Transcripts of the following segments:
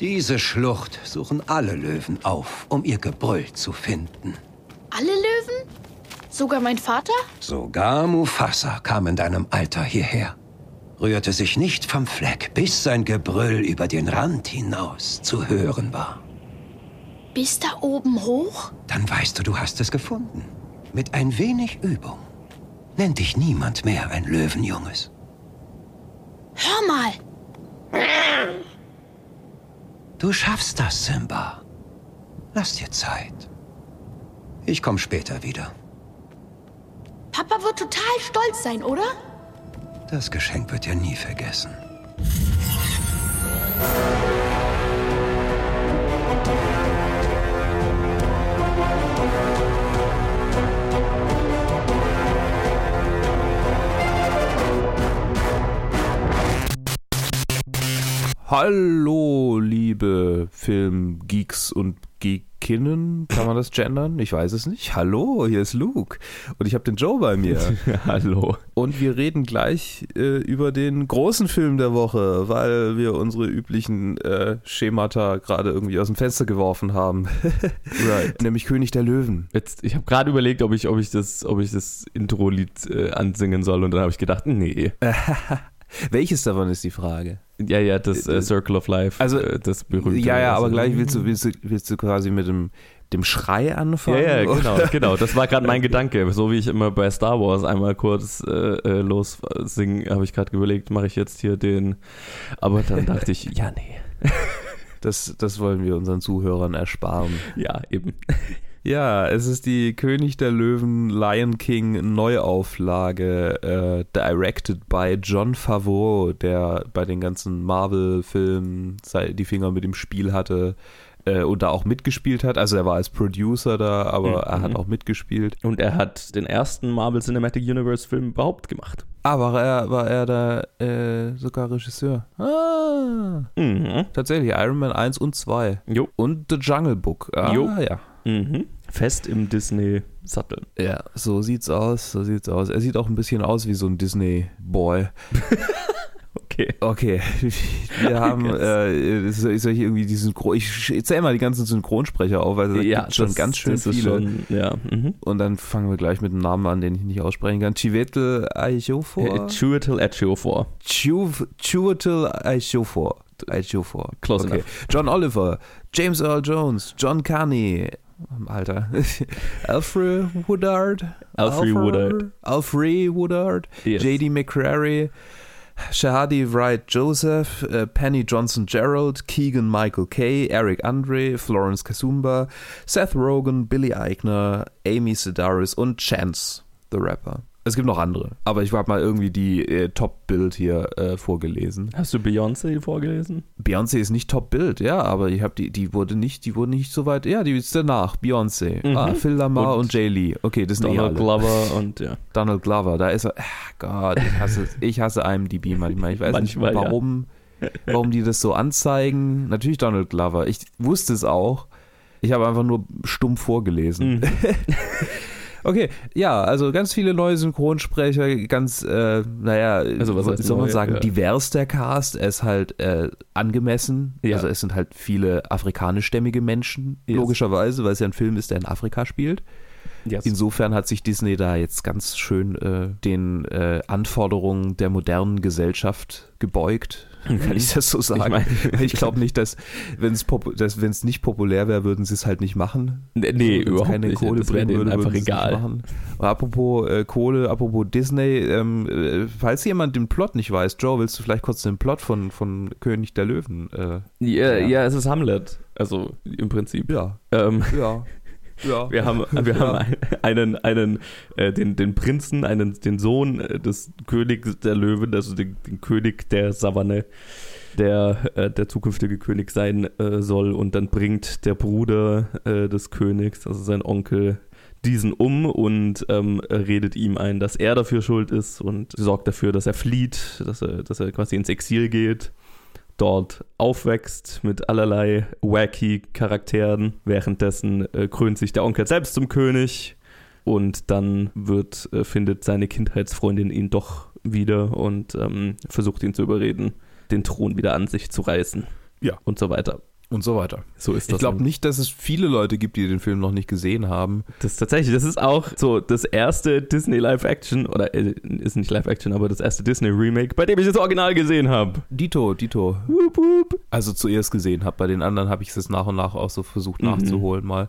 Diese Schlucht suchen alle Löwen auf, um ihr Gebrüll zu finden. Alle Löwen? Sogar mein Vater? Sogar Mufasa kam in deinem Alter hierher. Rührte sich nicht vom Fleck, bis sein Gebrüll über den Rand hinaus zu hören war. Bis da oben hoch? Dann weißt du, du hast es gefunden. Mit ein wenig Übung nennt dich niemand mehr ein Löwenjunges. Hör mal! Du schaffst das, Simba. Lass dir Zeit. Ich komme später wieder. Papa wird total stolz sein, oder? Das Geschenk wird er nie vergessen. Hallo, liebe Filmgeeks und Geekinnen. Kann man das gendern? Ich weiß es nicht. Hallo, hier ist Luke. Und ich habe den Joe bei mir. Hallo. Und wir reden gleich äh, über den großen Film der Woche, weil wir unsere üblichen äh, Schemata gerade irgendwie aus dem Fenster geworfen haben. Right. Nämlich König der Löwen. Jetzt, ich habe gerade überlegt, ob ich, ob ich das, ob ich das Intro-Lied äh, ansingen soll und dann habe ich gedacht, nee. Welches davon ist die Frage? Ja, ja, das äh, Circle of Life, Also, äh, das berühmte. Ja, ja, aber also- gleich willst du, willst du, willst du quasi mit dem, dem Schrei anfangen? Ja, ja, genau, genau. Das war gerade mein Gedanke. So wie ich immer bei Star Wars einmal kurz äh, äh, los singen, habe ich gerade überlegt, mache ich jetzt hier den. Aber dann dachte ich, ja, nee. Das, das wollen wir unseren Zuhörern ersparen. Ja, eben. Ja, es ist die König der Löwen Lion King Neuauflage, äh, directed by John Favreau, der bei den ganzen Marvel-Filmen die Finger mit dem Spiel hatte äh, und da auch mitgespielt hat. Also er war als Producer da, aber Mhm. er hat auch mitgespielt. Und er hat den ersten Marvel Cinematic Universe Film überhaupt gemacht. Aber er war er da äh, sogar Regisseur. Ah, Mhm. tatsächlich Iron Man 1 und 2. Jo. Und The Jungle Book. Ah, Jo. ja. Mhm. Fest im Disney-Sattel. Ja, so sieht's aus, so sieht's aus. Er sieht auch ein bisschen aus wie so ein Disney-Boy. Okay. Okay, wir haben, äh, soll ich irgendwie die Synchron, ich zähle mal die ganzen Synchronsprecher auf, also da gibt's schon ganz schön viele. Schon, ja. Mhm. Und dann fangen wir gleich mit einem Namen an, den ich nicht aussprechen kann. Chiwetel Ejiofor? Äh, Chiwetel Ejiofor. Chiwetel. Ejiofor. Close okay. enough. John Oliver, James Earl Jones, John Carney, Alter, Alfred Woodard, Alfred Woodard. Alfred Woodard, Yes. J.D. McCrary, Shahadi Wright Joseph, äh, Penny Johnson Gerald, Keegan Michael Kay, Eric Andre, Florence Kasumba, Seth Rogen, Billy Eichner, Amy Sedaris. Und Chance, the Rapper. Es gibt noch andere, aber ich habe mal irgendwie die äh, Top-Bild hier äh, vorgelesen. Hast du Beyoncé vorgelesen? Beyoncé ist nicht Top-Bild, ja, aber ich habe die, die wurde nicht, die wurde nicht so weit, ja, die ist danach, Beyoncé. Mhm. Ah, Phil Lamar und, Und Jay Lee. Okay, das sind eh Donald alle. Glover und ja. Donald Glover, da ist er. Ach Gott, ich hasse, ich hasse IMDb manchmal. Ich weiß Manchmal, nicht, ja. warum, warum die das so anzeigen. Natürlich Donald Glover. Ich wusste es auch. Ich habe einfach nur stumm vorgelesen. Mhm. Okay, ja, also ganz viele neue Synchronsprecher, ganz, äh, naja, Also was soll man sagen, Ja. divers der Cast. Er ist halt äh, angemessen. Ja. Also es sind halt viele afrikanischstämmige Menschen, Yes. logischerweise, weil es ja ein Film ist, der in Afrika spielt. Yes. Insofern hat sich Disney da jetzt ganz schön äh, den äh, Anforderungen der modernen Gesellschaft gebeugt. Kann ich das so sagen? Ich Weil ich glaube nicht, dass wenn es dass, wenn's nicht populär wäre, würden sie es halt nicht machen. Nee, nee Wenn's überhaupt keine nicht. Kohle das wäre würde, einfach würden sie's nicht egal. Machen. Und apropos äh, Kohle, apropos Disney, ähm, äh, falls jemand den Plot nicht weiß, Joe, willst du vielleicht kurz den Plot von, von König der Löwen? Äh, Ja, Ja. ja, es ist Hamlet. Also im Prinzip. ja, Ähm, ja, ja. wir haben, wir haben einen, einen äh, den, den Prinzen, einen, den Sohn äh, des Königs der Löwen, also den, den König der Savanne, der äh, der zukünftige König sein äh, soll. Und dann bringt der Bruder äh, des Königs, also sein Onkel, diesen um und ähm, redet ihm ein, dass er dafür schuld ist und sorgt dafür, dass er flieht, dass er, dass er quasi ins Exil geht dort aufwächst mit allerlei wacky Charakteren. Währenddessen äh, krönt sich der Onkel selbst zum König und dann wird, äh, findet seine Kindheitsfreundin ihn doch wieder und ähm, versucht ihn zu überreden, den Thron wieder an sich zu reißen. Ja. Und so weiter. Und so weiter. So ist das. Ich glaube nicht, dass es viele Leute gibt, die den Film noch nicht gesehen haben. Das ist tatsächlich, das ist auch so das erste Disney Live-Action, oder äh, ist nicht Live-Action, aber das erste Disney-Remake, bei dem ich das Original gesehen habe. Dito, Dito. Wup, wup. Also zuerst gesehen habe. Bei den anderen habe ich es nach und nach auch so versucht Mhm. nachzuholen mal.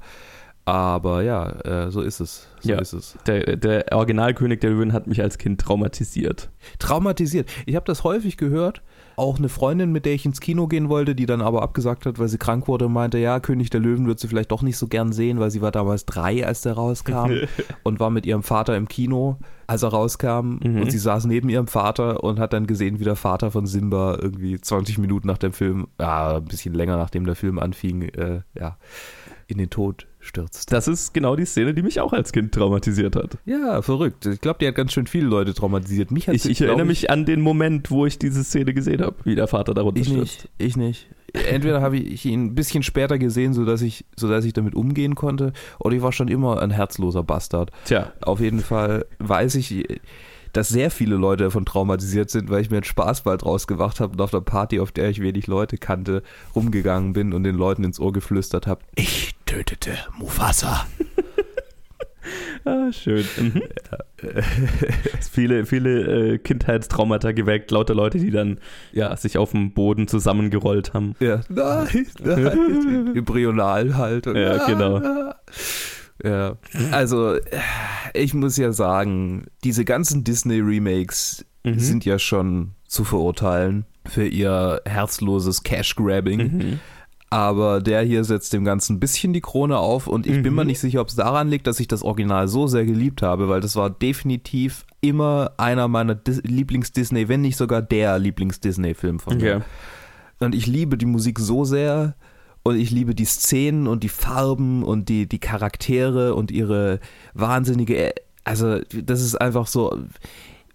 Aber ja, äh, so ist es. So Ja. ist es. Der, der Originalkönig der Löwen hat mich als Kind traumatisiert. Traumatisiert. Ich habe das häufig gehört. Auch eine Freundin, mit der ich ins Kino gehen wollte, die dann aber abgesagt hat, weil sie krank wurde und meinte, ja, König der Löwen wird sie vielleicht doch nicht so gern sehen, weil sie war damals drei, als der rauskam und war mit ihrem Vater im Kino, als er rauskam. Mhm. Und sie saß neben ihrem Vater und hat dann gesehen, wie der Vater von Simba irgendwie 20 Minuten nach dem Film, ja, ein bisschen länger nachdem der Film anfing, äh, ja, in den Tod stürzt. Das ist genau die Szene, die mich auch als Kind traumatisiert hat. Ja, verrückt. Ich glaube, die hat ganz schön viele Leute traumatisiert. Mich hat Ich, ich erinnere mich an den Moment, wo ich diese Szene gesehen habe, wie der Vater darunter Ich stürzt. nicht, ich nicht. Entweder habe ich ihn ein bisschen später gesehen, sodass ich, sodass ich damit umgehen konnte, oder ich war schon immer ein herzloser Bastard. Tja, Auf jeden Fall weiß ich, dass sehr viele Leute davon traumatisiert sind, weil ich mir einen Spaßball draus gemacht habe und auf einer Party, auf der ich wenig Leute kannte, rumgegangen bin und den Leuten ins Ohr geflüstert habe, ich tötete Mufasa. ah, schön. Mhm. viele viele äh, Kindheitstraumata geweckt, lauter Leute, die dann ja, sich auf dem Boden zusammengerollt haben. Ja, nein, nein, embryonal halt. Und- Ja, genau. Ja, also ich muss ja sagen, diese ganzen Disney-Remakes Mhm. sind ja schon zu verurteilen für ihr herzloses Cash-Grabbing. Mhm. Aber der hier setzt dem Ganzen ein bisschen die Krone auf und ich bin Mhm. mir nicht sicher, ob es daran liegt, dass ich das Original so sehr geliebt habe, weil das war definitiv immer einer meiner Dis Lieblings-Disney, wenn nicht sogar der Lieblings-Disney-Film von mir. Okay. Und ich liebe die Musik so sehr und ich liebe die Szenen und die Farben und die, die Charaktere und ihre wahnsinnige, also das ist einfach so,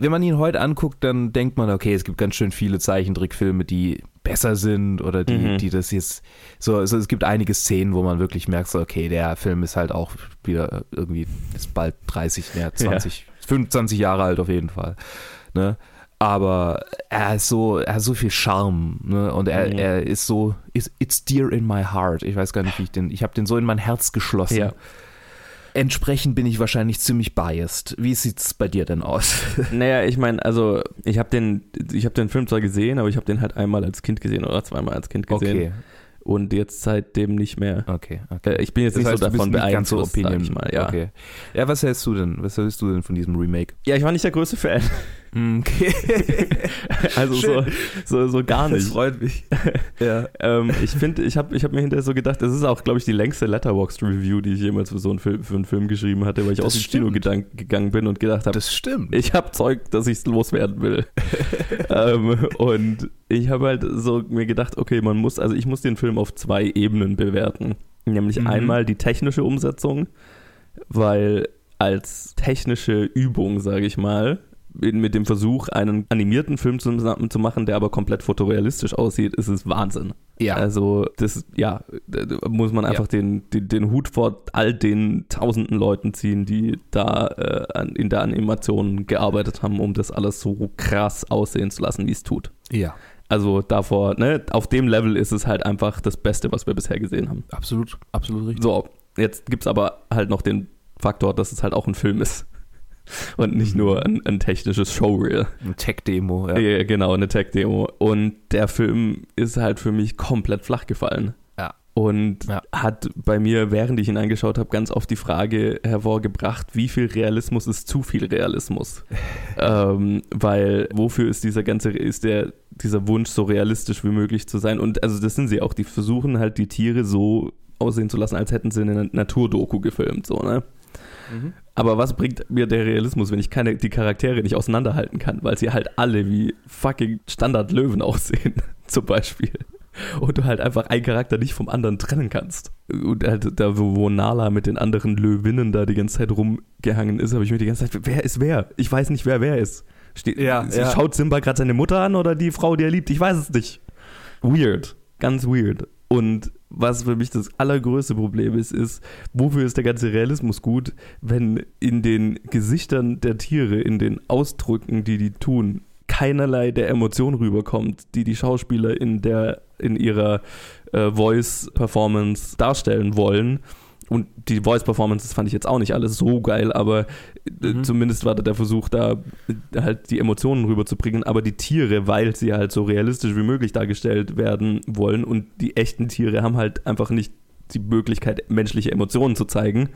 wenn man ihn heute anguckt, dann denkt man, okay, es gibt ganz schön viele Zeichentrickfilme, die besser sind oder die, Mhm. die das jetzt so, also es gibt einige Szenen, wo man wirklich merkt, so, okay, der Film ist halt auch wieder irgendwie, ist bald 30, ja, 20, 25 Jahre alt auf jeden Fall. Ne? Aber er ist so, er hat so viel Charme, ne? Und er, Mhm. er ist so, it's, it's dear in my heart. Ich weiß gar nicht, wie ich den, ich habe den so in mein Herz geschlossen. Ja. Entsprechend bin ich wahrscheinlich ziemlich biased. Wie sieht's bei dir denn aus? Naja, ich meine, also ich habe den, ich habe den Film zwar gesehen, aber ich habe den halt einmal als Kind gesehen oder zweimal als Kind gesehen Okay, und jetzt seitdem nicht mehr. okay, okay. Äh, ich bin jetzt Das nicht heißt, so davon nicht ganz so Opinion. ich mal. Ja. Okay. Ja, was hältst du denn? Was hältst du denn von diesem Remake? ja, ich war nicht der größte Fan. Okay. Also so, so, so gar nicht. freut mich. ja. ähm, ich finde, ich habe ich hab mir hinterher so gedacht, das ist auch, glaube ich, die längste Letterboxd-Review, die ich jemals für so einen Film, für einen Film geschrieben hatte, weil ich Das aus dem Kino gegangen bin und gedacht habe, Das stimmt. ich habe Zeug, dass ich es loswerden will. ähm, und ich habe halt so mir gedacht, okay, man muss, also ich muss den Film auf zwei Ebenen bewerten. Nämlich Mhm. einmal die technische Umsetzung, weil als technische Übung, sage ich mal, mit dem Versuch, einen animierten Film zu, zu machen, der aber komplett fotorealistisch aussieht, ist es Wahnsinn. ja. Also, das, ja, da muss man einfach den, den, den Hut vor all den tausenden Leuten ziehen, die da äh, an, in der Animation gearbeitet haben, um das alles so krass aussehen zu lassen, wie es tut. ja. Also davor, ne, auf dem Level ist es halt einfach das Beste, was wir bisher gesehen haben. Absolut, absolut richtig. So, jetzt gibt es aber halt noch den Faktor, dass es halt auch ein Film ist. Und nicht nur ein, ein technisches Showreel. Ein Tech-Demo, ja. Ja, genau, eine Tech-Demo. Und der Film ist halt für mich komplett flach gefallen. Ja. Und Ja. hat bei mir, während ich ihn angeschaut habe, ganz oft die Frage hervorgebracht, wie viel Realismus ist zu viel Realismus? ähm, weil wofür ist dieser ganze, ist der, dieser Wunsch so realistisch wie möglich zu sein? Und also das sind sie auch, die versuchen halt die Tiere so aussehen zu lassen, als hätten sie eine Naturdoku gefilmt, so, ne? Mhm. Aber was bringt mir der Realismus, wenn ich keine, die Charaktere nicht auseinanderhalten kann, weil sie halt alle wie fucking Standard-Löwen aussehen, zum Beispiel. Und du halt einfach einen Charakter nicht vom anderen trennen kannst. Und halt da, wo Nala mit den anderen Löwinnen da die ganze Zeit rumgehangen ist, habe ich mir die ganze Zeit, wer ist wer? Ich weiß nicht, wer wer ist. Steht, Ja, ja. Schaut Simba gerade seine Mutter an oder die Frau, die er liebt? Ich weiß es nicht. Weird. Ganz weird. Und was für mich das allergrößte Problem ist, ist, wofür ist der ganze Realismus gut, wenn in den Gesichtern der Tiere, in den Ausdrücken, die die tun, keinerlei der Emotion rüberkommt, die die Schauspieler in der in ihrer äh, Voice-Performance darstellen wollen. Und die Voice-Performances fand ich jetzt auch nicht alles so geil, aber äh, Mhm. zumindest war da der Versuch, da äh, halt die Emotionen rüberzubringen. Aber die Tiere, weil sie halt so realistisch wie möglich dargestellt werden wollen und die echten Tiere haben halt einfach nicht die Möglichkeit, menschliche Emotionen zu zeigen,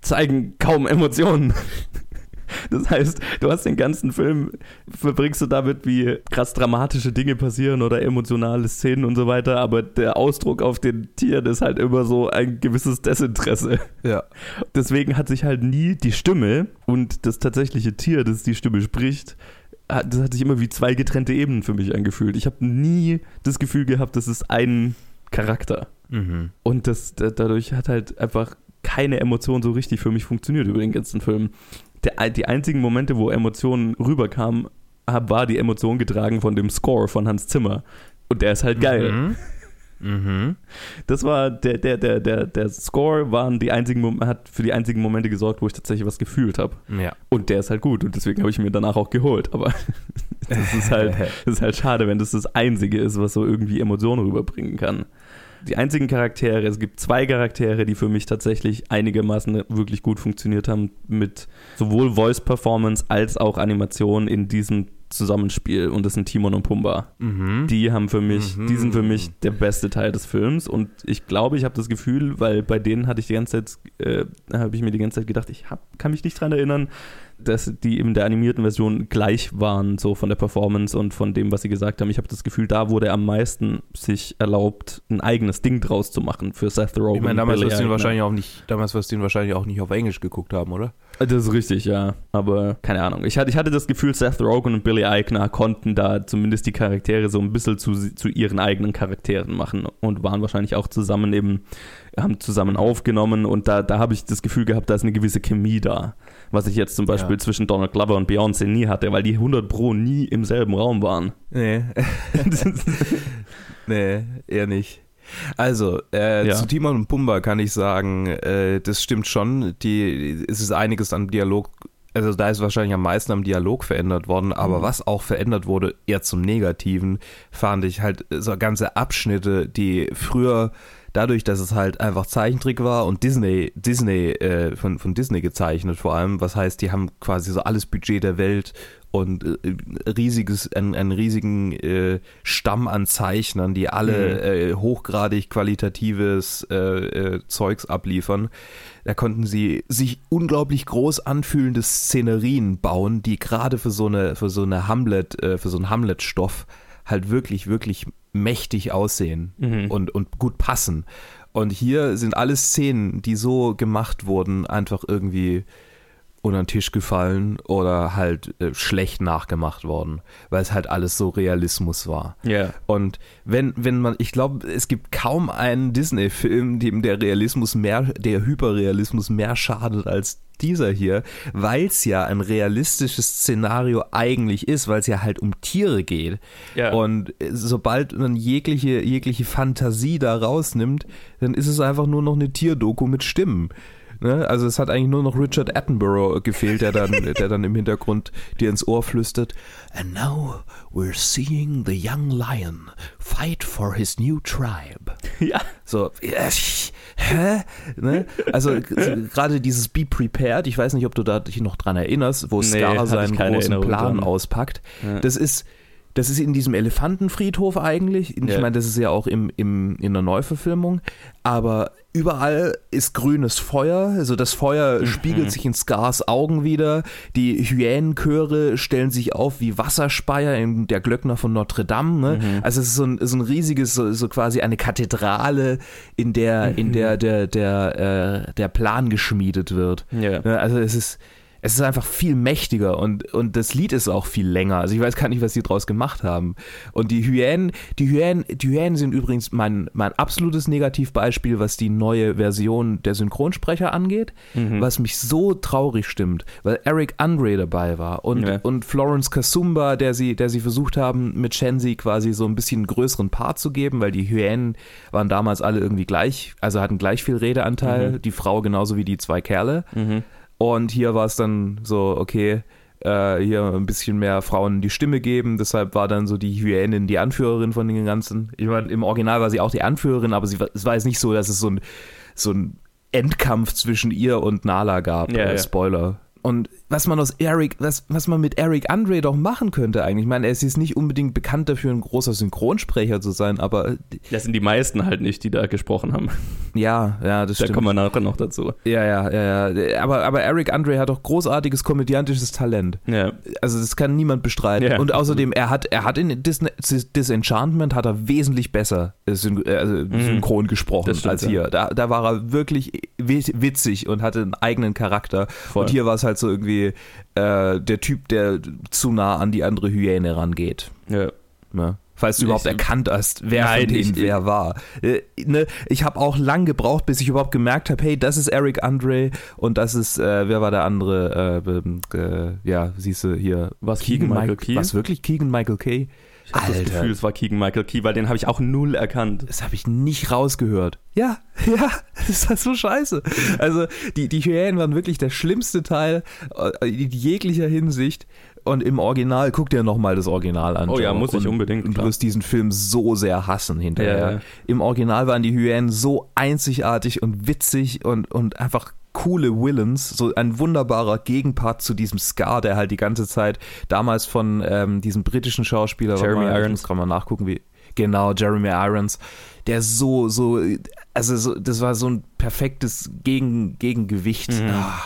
zeigen kaum Emotionen. Das heißt, du hast den ganzen Film, verbringst du damit, wie krass dramatische Dinge passieren oder emotionale Szenen und so weiter, aber der Ausdruck auf den Tieren ist halt immer so ein gewisses Desinteresse. Ja. Deswegen hat sich halt nie die Stimme und das tatsächliche Tier, das die Stimme spricht, das hat sich immer wie zwei getrennte Ebenen für mich angefühlt. Ich habe nie das Gefühl gehabt, das ist ein Charakter. Mhm. Und das, da- dadurch hat halt einfach keine Emotion so richtig für mich funktioniert über den ganzen Film. Der, die einzigen Momente, wo Emotionen rüberkamen, war die Emotion getragen von dem Score von Hans Zimmer. Und der ist halt geil. Mhm. Mhm. Das war der, der, der, der, der Score waren die einzigen, hat für die einzigen Momente gesorgt, wo ich tatsächlich was gefühlt habe. Ja. Und der ist halt gut und deswegen habe ich mir danach auch geholt. Aber das ist halt, das ist halt schade, wenn das das Einzige ist, was so irgendwie Emotionen rüberbringen kann. Die einzigen Charaktere, es gibt zwei Charaktere, die für mich tatsächlich einigermaßen wirklich gut funktioniert haben mit sowohl Voice Performance als auch Animation in diesem Zusammenspiel und das sind Timon und Pumba. Mhm. Die haben für mich, Mhm. die sind für mich der beste Teil des Films und ich glaube, ich habe das Gefühl, weil bei denen hatte ich die ganze Zeit, äh, habe ich mir die ganze Zeit gedacht, ich hab, kann mich nicht dran erinnern, dass die in der animierten Version gleich waren, so von der Performance und von dem, was sie gesagt haben. Ich habe das Gefühl, da wurde am meisten sich erlaubt, ein eigenes Ding draus zu machen für Seth Rogen. Ich meine, damals wirst du ihn Eichner. wahrscheinlich auch nicht, damals wirst du ihn wahrscheinlich auch nicht auf Englisch geguckt haben, oder? Das ist richtig, ja. Aber keine Ahnung. Ich hatte, ich hatte das Gefühl, Seth Rogen und Billy Eichner konnten da zumindest die Charaktere so ein bisschen zu, zu ihren eigenen Charakteren machen und waren wahrscheinlich auch zusammen eben, haben zusammen aufgenommen und da, da habe ich das Gefühl gehabt, da ist eine gewisse Chemie da. Was ich jetzt zum Beispiel Ja. zwischen Donald Glover und Beyoncé nie hatte, weil die 100 Pro nie im selben Raum waren. Nee. nee, eher nicht. Also, äh, Ja. zu Timon und Pumba kann ich sagen, äh, das stimmt schon. Die, es ist einiges an Dialog, also da ist wahrscheinlich am meisten am Dialog verändert worden, aber Mhm. was auch verändert wurde, eher zum Negativen, fand ich halt so ganze Abschnitte, die früher dadurch, dass es halt einfach Zeichentrick war und Disney, Disney, äh, von, von Disney gezeichnet vor allem, was heißt, die haben quasi so alles Budget der Welt und äh, riesiges, einen, einen riesigen äh, Stamm an Zeichnern, die alle äh, hochgradig qualitatives äh, äh, Zeugs abliefern. Da konnten sie sich unglaublich groß anfühlende Szenerien bauen, die gerade für so eine, für so eine Hamlet, äh, für so einen Hamlet-Stoff halt wirklich, wirklich mächtig aussehen Mhm. und, und gut passen. Und hier sind alle Szenen, die so gemacht wurden, einfach irgendwie unter den Tisch gefallen oder halt äh, schlecht nachgemacht worden, weil es halt alles so Realismus war. Ja. Und wenn, wenn man, ich glaube, es gibt kaum einen Disney-Film, dem der Realismus mehr, der Hyperrealismus mehr schadet als dieser hier, weil es ja ein realistisches Szenario eigentlich ist, weil es ja halt um Tiere geht. Ja. Und äh, sobald man jegliche, jegliche Fantasie da rausnimmt, dann ist es einfach nur noch eine Tierdoku mit Stimmen. Ne? Also es hat eigentlich nur noch Richard Attenborough gefehlt, der dann, der dann im Hintergrund dir ins Ohr flüstert. And now we're seeing the young lion fight for his new tribe. Ja. So, sch- hä? Ne? Also so, gerade dieses Be Prepared, ich weiß nicht, ob du da dich noch dran erinnerst, wo Nee, Scar seinen großen Erinnerung Plan dran. auspackt. Ja. Das ist das ist in diesem Elefantenfriedhof eigentlich. Ich Ja. meine, das ist ja auch im, im, in der Neuverfilmung. Aber überall ist grünes Feuer. Also das Mhm. Feuer spiegelt sich in Scars Augen wieder. Die Hyänenchöre stellen sich auf wie Wasserspeier in der Glöckner von Notre Dame. Ne? Mhm. Also es ist so ein, so ein riesiges, so, so quasi eine Kathedrale, in der, in der der, der, äh, der Plan geschmiedet wird. Ja. Ne, Also es ist, es ist einfach viel mächtiger und, und das Lied ist auch viel länger. Also ich weiß gar nicht, was die draus gemacht haben. Und die Hyänen, die Hyänen, die Hyänen sind übrigens mein, mein absolutes Negativbeispiel, was die neue Version der Synchronsprecher angeht, was mich so traurig stimmt, weil Eric Andre dabei war und, Ja. und Florence Kasumba, der sie, der sie versucht haben, mit Shenzi quasi so ein bisschen einen größeren Part zu geben, weil die Hyänen waren damals alle irgendwie gleich, also hatten gleich viel Redeanteil, die Frau genauso wie die zwei Kerle. Mhm. Und hier war es dann so, okay, äh, hier ein bisschen mehr Frauen die Stimme geben. Deshalb war dann so die Hyänin die Anführerin von den ganzen. Ich meine, im Original war sie auch die Anführerin, aber sie war, es war jetzt nicht so, dass es so ein, so ein Endkampf zwischen ihr und Nala gab. Ja, äh, ja. Spoiler. Und was man aus Eric, was, was man mit Eric Andre doch machen könnte eigentlich. Ich meine, er ist jetzt nicht unbedingt bekannt dafür, ein großer Synchronsprecher zu sein, aber Das sind die meisten halt nicht, die da gesprochen haben. ja, ja, das Da stimmt. kommen wir nachher noch dazu. ja, ja, ja, ja. Aber, aber Eric Andre hat doch großartiges komödiantisches Talent. Ja. Also das kann niemand bestreiten. Ja. Und außerdem, er hat, er hat in Dis Disenchantment hat er wesentlich besser äh, syn äh, also synchron gesprochen Mhm. Stimmt, als hier. Da, da war er wirklich wi- witzig und hatte einen eigenen Charakter. Voll. Und hier war es halt so irgendwie äh, der Typ, der zu nah an die andere Hyäne rangeht. ja. Ne? Falls du Ich- überhaupt erkannt hast, wer Nein, von denen ich- wer war. Äh, ne, ich habe auch lang gebraucht, bis ich überhaupt gemerkt habe, hey, das ist Eric Andre und das ist, äh, wer war der andere? Äh, äh, ja, siehst du hier. Was, Keegan-Michael Key? Was wirklich Keegan Michael Kay? Ich habe das Gefühl, es war Keegan Michael Key, weil den habe ich auch null erkannt. Das habe ich nicht rausgehört. Ja, ja, das war so scheiße. Also die, die Hyänen waren wirklich der schlimmste Teil äh, in jeglicher Hinsicht. Und im Original, guck dir nochmal das Original an. Oh ja, muss ich Und unbedingt, Du wirst diesen Film so sehr hassen hinterher. Ja, ja. Im Original waren die Hyänen so einzigartig und witzig und, und einfach coole Villains, so ein wunderbarer Gegenpart zu diesem Scar, der halt die ganze Zeit damals von ähm, diesem britischen Schauspieler Jeremy mal, Irons. gerade mal nachgucken, wie genau Jeremy Irons, der so so also so, das war so ein perfektes Gegen, Gegengewicht. Mhm. Ah,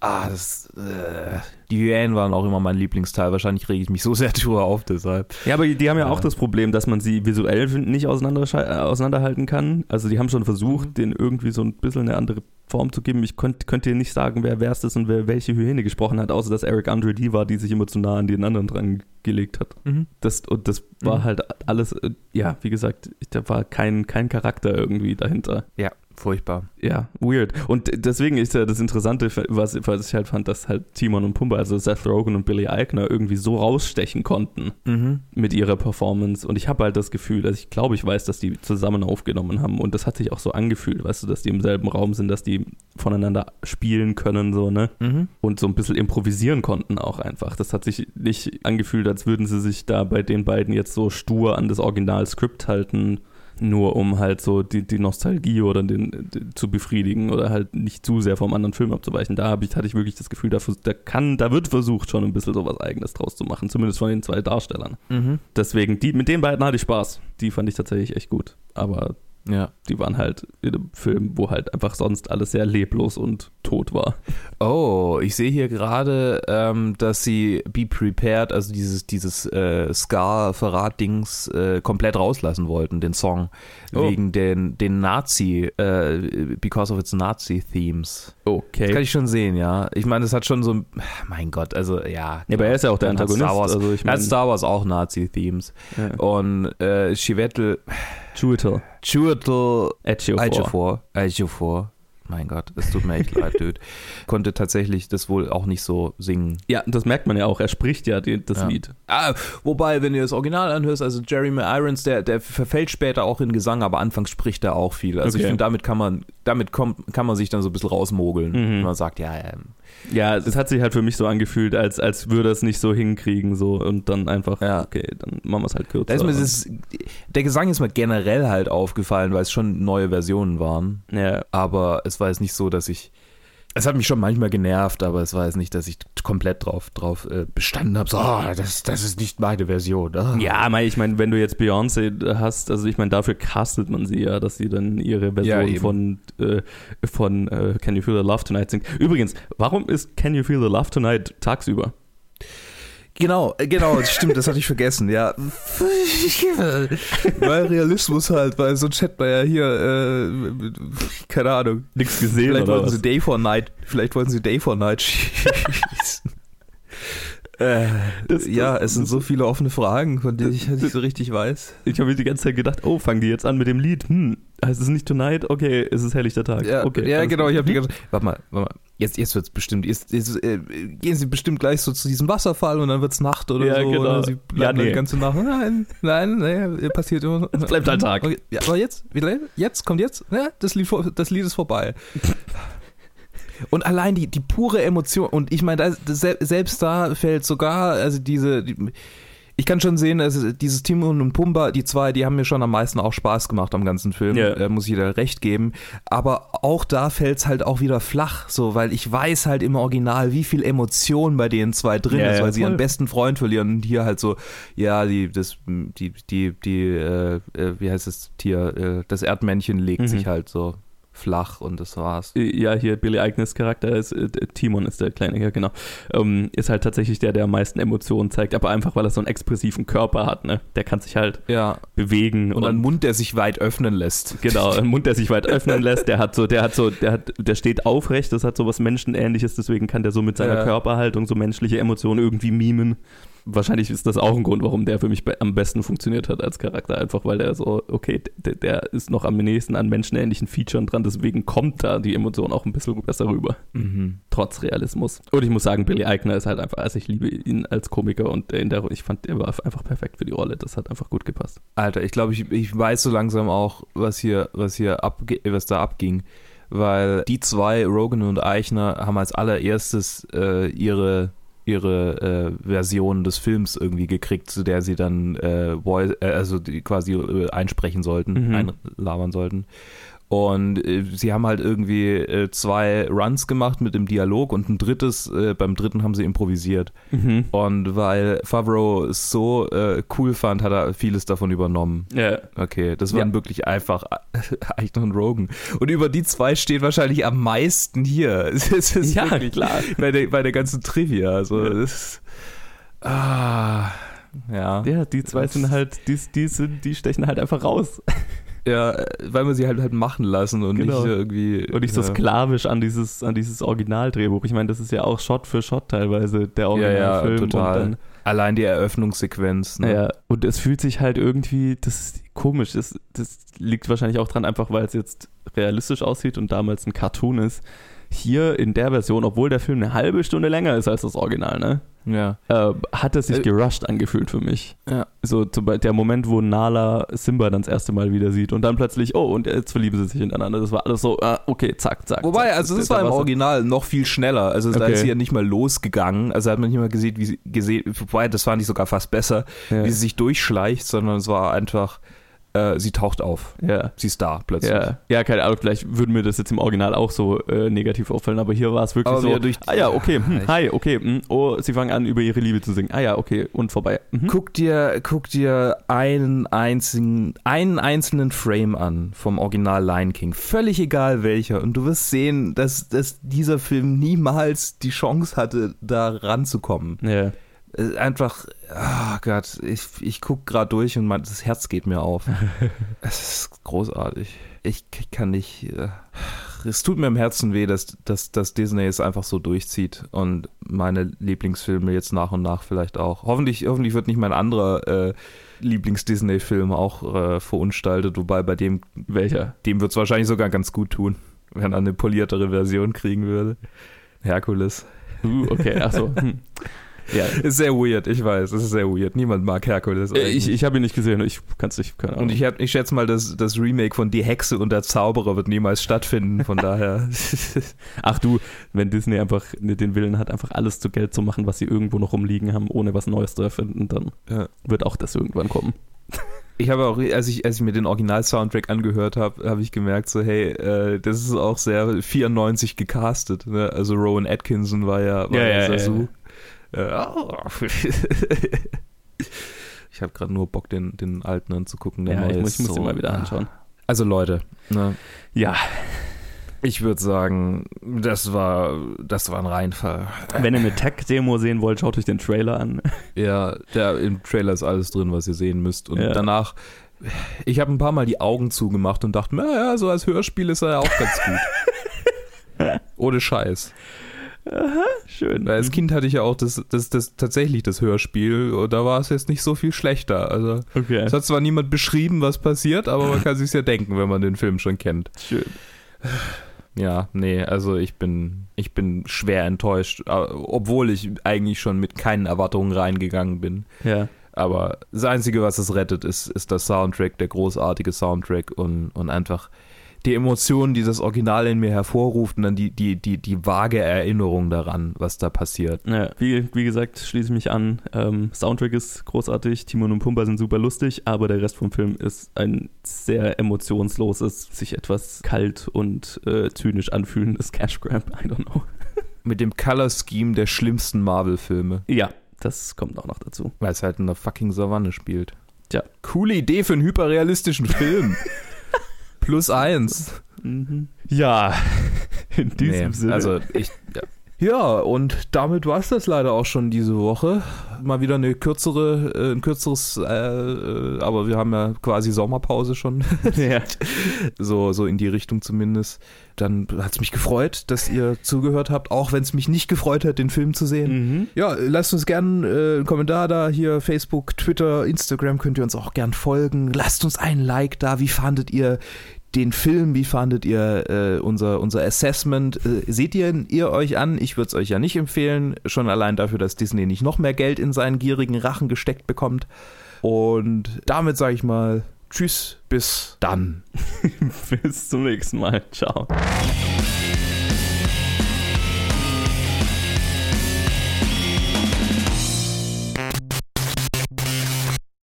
ah, das äh, die Hyänen waren auch immer mein Lieblingsteil. Wahrscheinlich rege ich mich so sehr drüber auf deshalb. Ja, aber die haben ja, Ja. auch das Problem, dass man sie visuell nicht auseinander, äh, auseinanderhalten kann. Also die haben schon versucht, Mhm. denen irgendwie so ein bisschen eine andere Form zu geben. Ich könnt, könnte dir nicht sagen, wer wer es ist und wer welche Hyäne gesprochen hat, außer dass Eric Andre die war, die sich immer zu nah an den anderen dran gelegt hat. Das, und das war Mhm. halt alles, äh, ja, wie gesagt, da war kein, kein Charakter irgendwie dahinter. Ja, furchtbar. Ja, weird. Und deswegen ist ja das Interessante, was, was ich halt fand, dass halt Timon und Pumba, also Seth Rogen und Billy Eichner, irgendwie so rausstechen konnten Mhm. mit ihrer Performance. Und ich habe halt das Gefühl, also ich glaube, ich weiß, dass die zusammen aufgenommen haben. Und das hat sich auch so angefühlt, weißt du, dass die im selben Raum sind, dass die voneinander spielen können, so, ne? Mhm. Und so ein bisschen improvisieren konnten auch einfach. Das hat sich nicht angefühlt, als würden sie sich da bei den beiden jetzt so stur an das Originalskript halten, nur um halt so die, die Nostalgie oder den, die, zu befriedigen oder halt nicht zu sehr vom anderen Film abzuweichen. Da hab ich, hatte ich wirklich das Gefühl, da, da kann, da wird versucht, schon ein bisschen so was Eigenes draus zu machen, zumindest von den zwei Darstellern. Mhm. Deswegen, die, mit den beiden hatte ich Spaß. Die fand ich tatsächlich echt gut. Aber Ja. die waren halt in einem Film, wo halt einfach sonst alles sehr leblos und tot war. Oh, ich sehe hier gerade, ähm, dass sie Be Prepared, also dieses, dieses äh, Scar-Verrat-Dings äh, komplett rauslassen wollten, den Song, Oh. wegen den, den Nazi, äh, because of its Nazi-Themes. Das Okay. kann ich schon sehen, ja. Ich meine, das hat schon so, ein- mein Gott, also ja. Ja, aber er ist ja auch der Antagonist. Star Wars, also ich hat meine, Star Wars auch Nazi-Themes. ja. Und äh, Chiwetel Chiwetel Chiwetel Ejiofor. Ejiofor, mein Gott, es tut mir echt leid, Dude, konnte tatsächlich das wohl auch nicht so singen. Ja, das merkt man ja auch. Er spricht ja die, das Ja. Lied. Ah, wobei, wenn du das Original anhörst, also Jeremy Irons, der, der verfällt später auch in Gesang, aber anfangs spricht er auch viel. Also ich Okay. finde, damit kann man, damit kommt, kann man sich dann so ein bisschen rausmogeln. Mhm. Wenn man sagt, ja, ähm, Ja, es hat sich halt für mich so angefühlt, als, als würde es nicht so hinkriegen so und dann einfach, Ja. okay, dann machen wir es halt kürzer. da ist mir das, der Gesang ist mir generell halt aufgefallen, weil es schon neue Versionen waren. ja, aber es war jetzt nicht so, dass ich. Es hat mich schon manchmal genervt, aber es war jetzt nicht, dass ich komplett drauf, drauf äh, bestanden habe. So, ah, das, das ist nicht meine Version. Ah. Ja, ich meine, wenn du jetzt Beyoncé hast, also ich meine, dafür castet man sie ja, dass sie dann ihre Ja, Version eben. von, äh, von äh, Can You Feel the Love Tonight singt. Übrigens, warum ist Can You Feel the Love Tonight tagsüber? Genau, äh, genau, das stimmt, das hatte ich vergessen, ja. weil Realismus halt, weil sonst hätte man ja hier, äh, keine Ahnung. Nichts gesehen Vielleicht oder wollten was? sie Day for Night, vielleicht wollten sie Day for Night schießen. Äh, Das- ja, das- es sind so viele offene Fragen, von denen ich halt nicht so richtig weiß. Ich habe mir die ganze Zeit gedacht, oh, fangen die jetzt an mit dem Lied? Hm, heißt es nicht Tonight? Okay, ist es helllichter Tag? Ja, okay, ja genau, gut. ich habe die ganze Warte mal, warte mal. Jetzt, jetzt wird's bestimmt. Jetzt, jetzt äh, gehen sie bestimmt gleich so zu diesem Wasserfall und dann wird's Nacht oder Ja, so. genau. Oder sie Ja, bleiben nee. die ganze Nacht. Nein, nein, nee, passiert immer. Es bleibt halt Tag. Okay, ja, aber jetzt, wieder, jetzt, kommt jetzt, ja, das Lied, das Lied ist vorbei. Und allein die, die pure Emotion, und ich meine, da- selbst da fällt sogar, also diese, die, ich kann schon sehen, also dieses Timon und Pumba, die zwei, die haben mir schon am meisten auch Spaß gemacht am ganzen Film, Ja. äh, muss ich dir recht geben. Aber auch da fällt es halt auch wieder flach, so, weil ich weiß halt im Original, wie viel Emotion bei den zwei drin Ja, ist, ja, weil sie voll. ihren besten Freund verlieren und hier halt so, ja, die, das, die, die, die, äh, äh, wie heißt das Tier, äh, das Erdmännchen legt Mhm. sich halt so flach und das war's. Ja, hier Billy Eignes Charakter ist, äh, Timon ist der Kleine, ja genau, ähm, ist halt tatsächlich der, der am meisten Emotionen zeigt, aber einfach, weil er so einen expressiven Körper hat, ne? Der kann sich halt Ja, bewegen und einen Mund, der sich weit öffnen lässt. Genau, ein Mund, der sich weit öffnen lässt, der hat so, der hat so, der hat, der steht aufrecht, das hat so was Menschenähnliches, deswegen kann der so mit seiner Ja. Körperhaltung so menschliche Emotionen irgendwie mimen. Wahrscheinlich ist das auch ein Grund, warum der für mich be am besten funktioniert hat als Charakter, einfach weil der so, okay, der, der ist noch am nächsten an menschenähnlichen Featuren dran, deswegen kommt da die Emotion auch ein bisschen besser rüber, Mhm. trotz Realismus. Und ich muss sagen, Billy Eichner ist halt einfach, also ich liebe ihn als Komiker und in der, ich fand, er war einfach perfekt für die Rolle, das hat einfach gut gepasst. Alter, ich glaube, ich, ich weiß so langsam auch, was hier, was hier abge was da abging. Weil die zwei, Rogan und Eichner, haben als allererstes äh, ihre, ihre äh, Version des Films irgendwie gekriegt, zu der sie dann äh, voice, äh, also die quasi äh, einsprechen sollten, Mhm. einlabern sollten. Und äh, sie haben halt irgendwie äh, zwei Runs gemacht mit dem Dialog und ein drittes, äh, beim dritten haben sie improvisiert. Mhm. Und weil Favreau es so äh, cool fand, hat er vieles davon übernommen. Ja, Okay, das waren Ja. wirklich einfach Eichner und Rogan. Und über die zwei steht wahrscheinlich am meisten hier. Ja, wirklich klar. Bei der, bei der ganzen Trivia. Also, das ist, ah, ja. Ja, die zwei sind halt, die, die, sind, die stechen halt einfach raus. Ja, weil wir sie halt, halt machen lassen und Genau. nicht irgendwie. Und nicht so ja. sklavisch an dieses, an dieses Originaldrehbuch. Ich meine, das ist ja auch Shot für Shot teilweise der Ja, ja, Originalfilm. total. Und Allein die Eröffnungssequenz. dann, Ne? ja, und es fühlt sich halt irgendwie, das ist komisch. Das, das liegt wahrscheinlich auch dran, einfach weil es jetzt realistisch aussieht und damals ein Cartoon ist. Hier in der Version, obwohl der Film eine halbe Stunde länger ist als das Original, ne? Ja. äh, hat es sich Äh, gerusht angefühlt für mich. Ja. So zum Beispiel der Moment, wo Nala Simba dann das erste Mal wieder sieht und dann plötzlich, oh, und jetzt verlieben sie sich ineinander. Das war alles so, ah, okay, zack, zack. Wobei, zack. also das Da war im Original noch viel schneller. Also da Okay. ist sie ja nicht mal losgegangen. Also hat man nicht mal gesehen, wie sie gesehen, wobei das fand ich sogar fast besser, Ja. wie sie sich durchschleicht, sondern es war einfach, äh, sie taucht auf. Ja. Sie ist da plötzlich. Ja, ja, keine Ahnung, vielleicht würde mir das jetzt im Original auch so äh, negativ auffallen, aber hier war es wirklich Aber so, durch- ah ja, okay, hm, hi, okay, hm, oh, sie fangen an, über ihre Liebe zu singen, ah ja, okay, und vorbei. Mhm. Guck dir, guck dir einen einzigen, einen einzelnen Frame an vom Original Lion King. Völlig egal welcher. Und du wirst sehen, dass, dass dieser Film niemals die Chance hatte, da ranzukommen. Ja. Einfach, ah Gott, ich, ich guck gerade durch und mein, das Herz geht mir auf. es ist großartig. Ich kann nicht. Äh, es tut mir im Herzen weh, dass, dass, dass Disney es einfach so durchzieht und meine Lieblingsfilme jetzt nach und nach vielleicht auch. Hoffentlich, hoffentlich wird nicht mein anderer äh, Lieblings-Disney-Film auch äh, verunstaltet, wobei bei dem, Welcher? dem wird es wahrscheinlich sogar ganz gut tun, wenn er eine poliertere Version kriegen würde. Herkules. Uh, okay, achso. Ja, Ist sehr weird, ich weiß, es ist sehr weird. Niemand mag Herkules. Äh, ich, ich habe ihn nicht gesehen, ich kann es nicht, keine Ahnung. und ich, hab- ich schätze mal, dass das Remake von Die Hexe und der Zauberer wird niemals stattfinden, von daher. Ach du, wenn Disney einfach den Willen hat, einfach alles zu Geld zu machen, was sie irgendwo noch rumliegen haben, ohne was Neues zu erfinden, dann Ja. wird auch das irgendwann kommen. Ich habe auch, als ich, als ich mir den Original-Soundtrack angehört habe, habe ich gemerkt, so, hey, äh, das ist auch sehr 94 gecastet. Ne? Also Rowan Atkinson war ja, war Ja, ja, ja, ja. ich habe gerade nur Bock, den, den alten anzugucken. Der Ja, neue ich muss, ich muss so, den mal wieder ah. anschauen. Also Leute, ne? Ja, ich würde sagen, das war, das war ein Reinfall. wenn ihr eine Tech-Demo sehen wollt, schaut euch den Trailer an. Ja, der, im Trailer ist alles drin, was ihr sehen müsst. Und Ja. danach, ich habe ein paar Mal die Augen zugemacht und dachte, naja, so als Hörspiel ist er ja auch ganz gut. Ohne Scheiß. Schön. Weil als Kind hatte ich ja auch das, das, das tatsächlich das Hörspiel und da war es jetzt nicht so viel schlechter. Also Okay, es hat zwar niemand beschrieben, was passiert, aber man kann sich's ja denken, wenn man den Film schon kennt. schön. Ja, nee, also ich bin, ich bin schwer enttäuscht, obwohl ich eigentlich schon mit keinen Erwartungen reingegangen bin. Ja. Aber das Einzige, was es rettet, ist, ist der Soundtrack, der großartige Soundtrack und, und einfach die Emotionen, die das Original in mir hervorruft und dann die, die, die, die vage Erinnerung daran, was da passiert. Ja, wie, wie gesagt, schließe ich mich an. Ähm, Soundtrack ist großartig, Timon und Pumba sind super lustig, aber der Rest vom Film ist ein sehr emotionsloses, sich etwas kalt und äh, zynisch anfühlendes Cash Grab. I don't know. Mit dem Color Scheme der schlimmsten Marvel-Filme. Ja, das kommt auch noch dazu. Weil es halt in der fucking Savanne spielt. Tja. Coole Idee für einen hyperrealistischen Film. Plus eins. Mhm. Ja, in diesem Nee, Sinne. Also ich. Ja. Ja, und damit war es das leider auch schon diese Woche. Mal wieder eine kürzere, äh, ein kürzeres, äh, äh, aber wir haben ja quasi Sommerpause schon. ja. so, so in die Richtung zumindest. Dann hat es mich gefreut, dass ihr zugehört habt, auch wenn es mich nicht gefreut hat, den Film zu sehen. Mhm. Ja, lasst uns gerne äh, einen Kommentar da, hier Facebook, Twitter, Instagram könnt ihr uns auch gern folgen. Lasst uns ein Like da. Wie fandet ihr den Film? Wie fandet ihr äh, unser, unser Assessment? Äh, seht ihr, ihr euch an? Ich würde es euch ja nicht empfehlen. Schon allein dafür, dass Disney nicht noch mehr Geld in seinen gierigen Rachen gesteckt bekommt. Und damit sage ich mal Tschüss, bis dann. Bis zum nächsten Mal. Ciao.